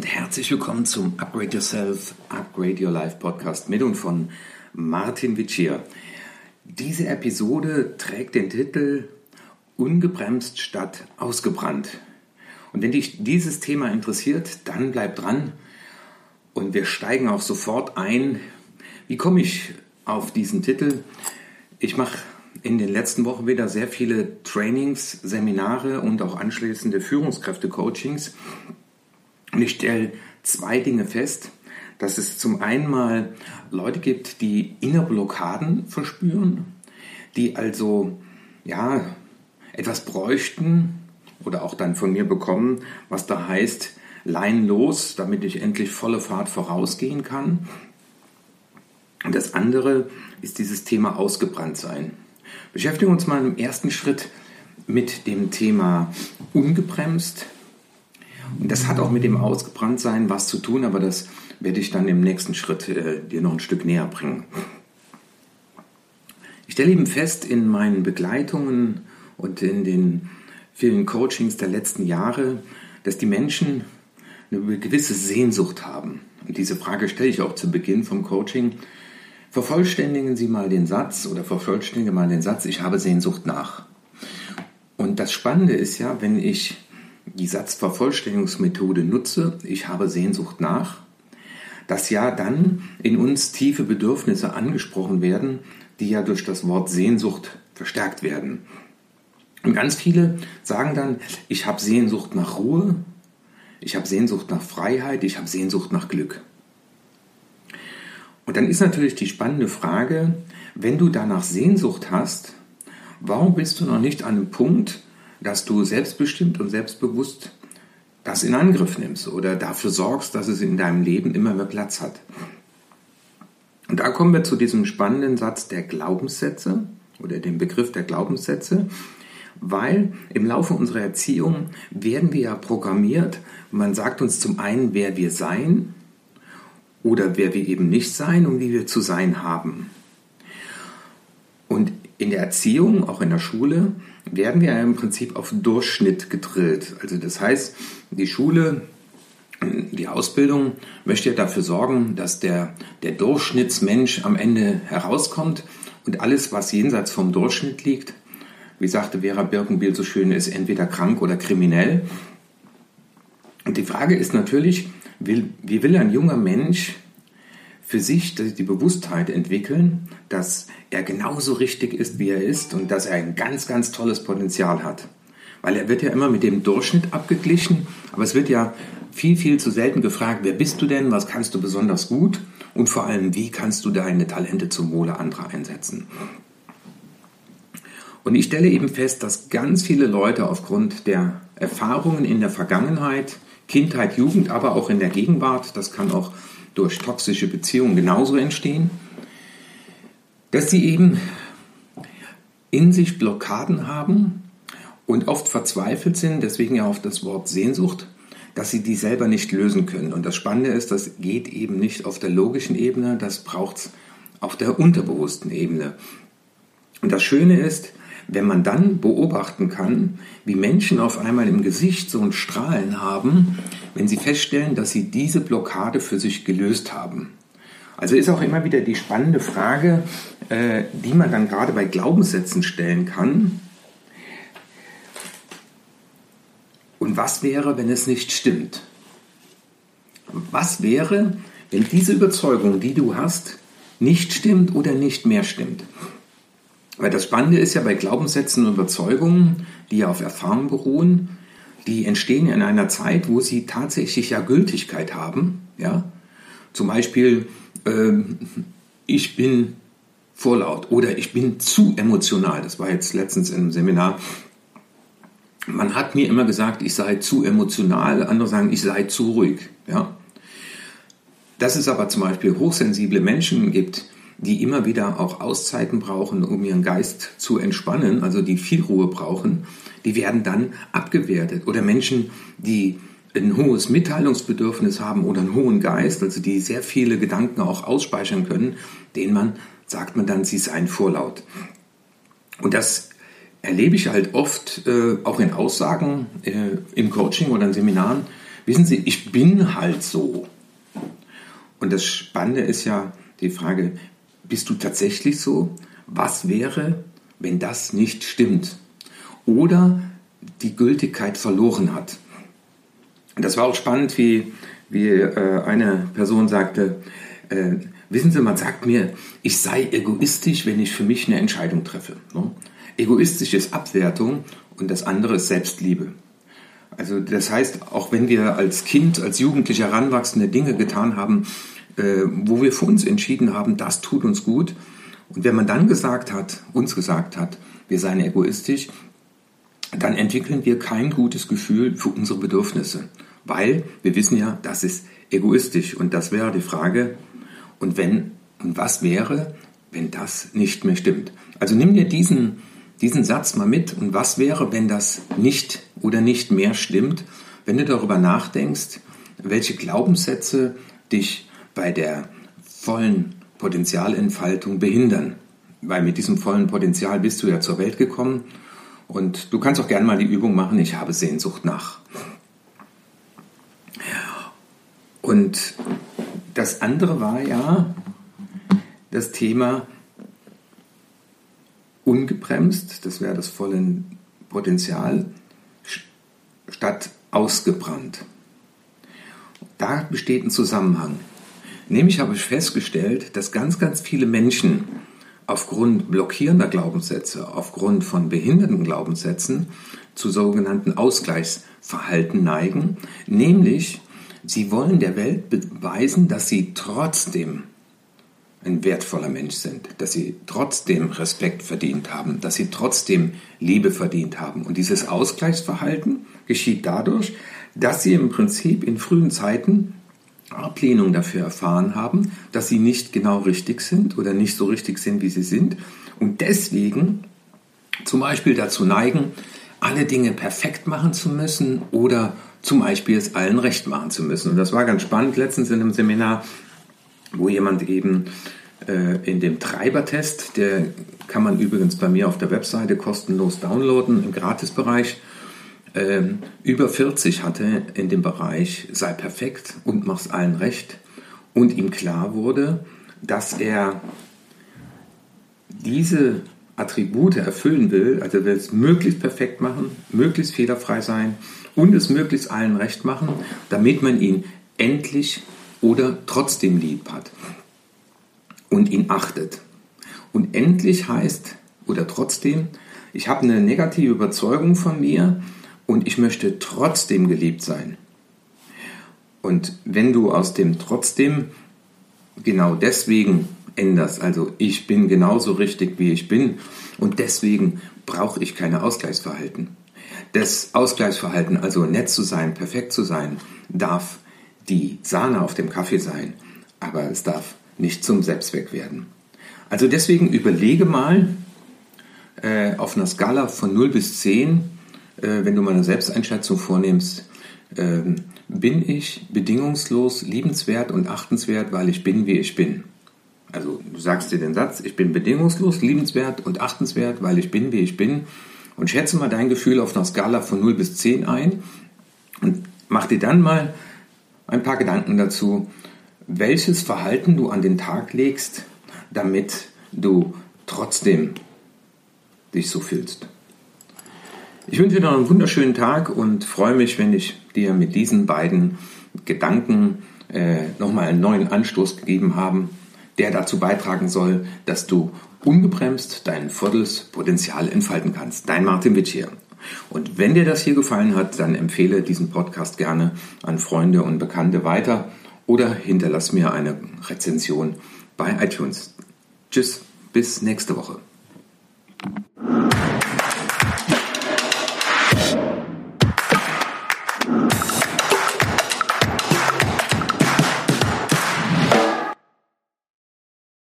und herzlich willkommen zum Upgrade Yourself, Upgrade Your Life Podcast mit und von Martin Vicia. Diese Episode trägt den Titel Ungebremst statt ausgebrannt. Und wenn dich dieses Thema interessiert, dann bleib dran und wir steigen auch sofort ein. Wie komme ich auf diesen Titel? Ich mache in den letzten Wochen wieder sehr viele Trainings, Seminare und auch anschließende Führungskräfte-Coachings. Und ich stelle zwei Dinge fest, dass es zum einen mal Leute gibt, die innere Blockaden verspüren, die also ja etwas bräuchten oder auch dann von mir bekommen, was da heißt, Leinen los, damit ich endlich volle Fahrt vorausgehen kann. Und das andere ist dieses Thema ausgebrannt sein. Beschäftigen wir uns mal im ersten Schritt mit dem Thema ungebremst. Und das hat auch mit dem Ausgebranntsein was zu tun, aber das werde ich dann im nächsten Schritt äh, dir noch ein Stück näher bringen. Ich stelle eben fest in meinen Begleitungen und in den vielen Coachings der letzten Jahre, dass die Menschen eine gewisse Sehnsucht haben. Und diese Frage stelle ich auch zu Beginn vom Coaching. Vervollständigen Sie mal den Satz oder vervollständige mal den Satz, ich habe Sehnsucht nach. Und das Spannende ist ja, wenn ich die Satzvervollständigungsmethode nutze, ich habe Sehnsucht nach, dass ja dann in uns tiefe Bedürfnisse angesprochen werden, die ja durch das Wort Sehnsucht verstärkt werden. Und ganz viele sagen dann, ich habe Sehnsucht nach Ruhe, ich habe Sehnsucht nach Freiheit, ich habe Sehnsucht nach Glück. Und dann ist natürlich die spannende Frage, wenn du danach Sehnsucht hast, warum bist du noch nicht an einem Punkt, dass du selbstbestimmt und selbstbewusst das in Angriff nimmst oder dafür sorgst, dass es in deinem Leben immer mehr Platz hat? Und da kommen wir zu diesem spannenden Satz der Glaubenssätze oder dem Begriff der Glaubenssätze, weil im Laufe unserer Erziehung werden wir ja programmiert. Man sagt uns zum einen, wer wir sein oder wer wir eben nicht sein und wie wir zu sein haben. In der Erziehung, auch in der Schule, werden wir im Prinzip auf Durchschnitt gedrillt. Also das heißt, die Schule, die Ausbildung möchte ja dafür sorgen, dass der, der Durchschnittsmensch am Ende herauskommt und alles, was jenseits vom Durchschnitt liegt, wie sagte Vera Birkenbiel so schön, ist entweder krank oder kriminell. Und die Frage ist natürlich, wie will ein junger Mensch für sich die Bewusstheit entwickeln, dass er genauso richtig ist, wie er ist und dass er ein ganz, ganz tolles Potenzial hat. Weil er wird ja immer mit dem Durchschnitt abgeglichen, aber es wird ja viel, viel zu selten gefragt, wer bist du denn, was kannst du besonders gut und vor allem, wie kannst du deine Talente zum Wohle anderer einsetzen. Und ich stelle eben fest, dass ganz viele Leute aufgrund der Erfahrungen in der Vergangenheit, Kindheit, Jugend, aber auch in der Gegenwart, das kann auch durch toxische Beziehungen genauso entstehen, dass sie eben in sich Blockaden haben und oft verzweifelt sind, deswegen ja auf das Wort Sehnsucht, dass sie die selber nicht lösen können. Und das Spannende ist, das geht eben nicht auf der logischen Ebene, das braucht es auf der unterbewussten Ebene. Und das Schöne ist, wenn man dann beobachten kann, wie Menschen auf einmal im Gesicht so ein Strahlen haben, wenn sie feststellen, dass sie diese Blockade für sich gelöst haben. Also ist auch immer wieder die spannende Frage, äh, die man dann gerade bei Glaubenssätzen stellen kann. Und was wäre, wenn es nicht stimmt? Was wäre, wenn diese Überzeugung, die du hast, nicht stimmt oder nicht mehr stimmt? Weil das Spannende ist ja bei Glaubenssätzen und Überzeugungen, die ja auf Erfahrung beruhen, die entstehen in einer Zeit, wo sie tatsächlich ja Gültigkeit haben. Ja? Zum Beispiel, äh, ich bin vorlaut oder ich bin zu emotional. Das war jetzt letztens im Seminar. Man hat mir immer gesagt, ich sei zu emotional, andere sagen, ich sei zu ruhig. Ja? Dass es aber zum Beispiel hochsensible Menschen gibt, die immer wieder auch Auszeiten brauchen, um ihren Geist zu entspannen, also die viel Ruhe brauchen, die werden dann abgewertet. Oder Menschen, die ein hohes Mitteilungsbedürfnis haben oder einen hohen Geist, also die sehr viele Gedanken auch ausspeichern können, denen man, sagt man dann, sie seien vorlaut. Und das erlebe ich halt oft äh, auch in Aussagen äh, im Coaching oder in Seminaren, wissen Sie, ich bin halt so. Und das Spannende ist ja die Frage, bist du tatsächlich so? Was wäre, wenn das nicht stimmt? Oder die Gültigkeit verloren hat. Das war auch spannend, wie, wie äh, eine Person sagte, äh, wissen Sie, man sagt mir, ich sei egoistisch, wenn ich für mich eine Entscheidung treffe. Ne? Egoistisch ist Abwertung und das andere ist Selbstliebe. Also das heißt, auch wenn wir als Kind, als Jugendlicher heranwachsende Dinge getan haben, wo wir für uns entschieden haben, das tut uns gut. Und wenn man dann gesagt hat, uns gesagt hat, wir seien egoistisch, dann entwickeln wir kein gutes Gefühl für unsere Bedürfnisse. Weil wir wissen ja, das ist egoistisch. Und das wäre die Frage, und wenn, und was wäre, wenn das nicht mehr stimmt? Also nimm dir diesen, diesen Satz mal mit und was wäre, wenn das nicht oder nicht mehr stimmt, wenn du darüber nachdenkst, welche Glaubenssätze dich bei der vollen Potenzialentfaltung behindern. Weil mit diesem vollen Potenzial bist du ja zur Welt gekommen und du kannst auch gerne mal die Übung machen, ich habe Sehnsucht nach. Und das andere war ja das Thema ungebremst, das wäre das volle Potenzial, statt ausgebrannt. Da besteht ein Zusammenhang. Nämlich habe ich festgestellt, dass ganz, ganz viele Menschen aufgrund blockierender Glaubenssätze, aufgrund von behinderten Glaubenssätzen zu sogenannten Ausgleichsverhalten neigen, nämlich sie wollen der Welt beweisen, dass sie trotzdem ein wertvoller Mensch sind, dass sie trotzdem Respekt verdient haben, dass sie trotzdem Liebe verdient haben. Und dieses Ausgleichsverhalten geschieht dadurch, dass sie im Prinzip in frühen Zeiten Ablehnung dafür erfahren haben, dass sie nicht genau richtig sind oder nicht so richtig sind, wie sie sind und deswegen zum Beispiel dazu neigen, alle Dinge perfekt machen zu müssen oder zum Beispiel es allen recht machen zu müssen. Und das war ganz spannend letztens in einem Seminar, wo jemand eben äh, in dem Treibertest, der kann man übrigens bei mir auf der Webseite kostenlos downloaden im Gratisbereich, ähm, über 40 hatte in dem Bereich sei perfekt und mach's allen recht und ihm klar wurde, dass er diese Attribute erfüllen will, also will es möglichst perfekt machen, möglichst fehlerfrei sein und es möglichst allen recht machen, damit man ihn endlich oder trotzdem lieb hat und ihn achtet. Und endlich heißt oder trotzdem, ich habe eine negative Überzeugung von mir, und ich möchte trotzdem geliebt sein. Und wenn du aus dem trotzdem genau deswegen änderst, also ich bin genauso richtig, wie ich bin und deswegen brauche ich keine Ausgleichsverhalten. Das Ausgleichsverhalten, also nett zu sein, perfekt zu sein, darf die Sahne auf dem Kaffee sein, aber es darf nicht zum Selbstzweck werden. Also deswegen überlege mal äh, auf einer Skala von 0 bis 10, äh, wenn du mal eine Selbsteinschätzung vornimmst, äh, bin ich bedingungslos liebenswert und achtenswert, weil ich bin, wie ich bin. Also du sagst dir den Satz, ich bin bedingungslos, liebenswert und achtenswert, weil ich bin, wie ich bin. Und schätze mal dein Gefühl auf einer Skala von 0 bis 10 ein und mach dir dann mal ein paar Gedanken dazu, welches Verhalten du an den Tag legst, damit du trotzdem dich so fühlst. Ich wünsche dir noch einen wunderschönen Tag und freue mich, wenn ich dir mit diesen beiden Gedanken äh, nochmal einen neuen Anstoß gegeben habe, der dazu beitragen soll, dass du ungebremst dein volles Potenzial entfalten kannst. Dein Martin Witsch hier. Und wenn dir das hier gefallen hat, dann empfehle diesen Podcast gerne an Freunde und Bekannte weiter oder hinterlass mir eine Rezension bei iTunes. Tschüss, bis nächste Woche.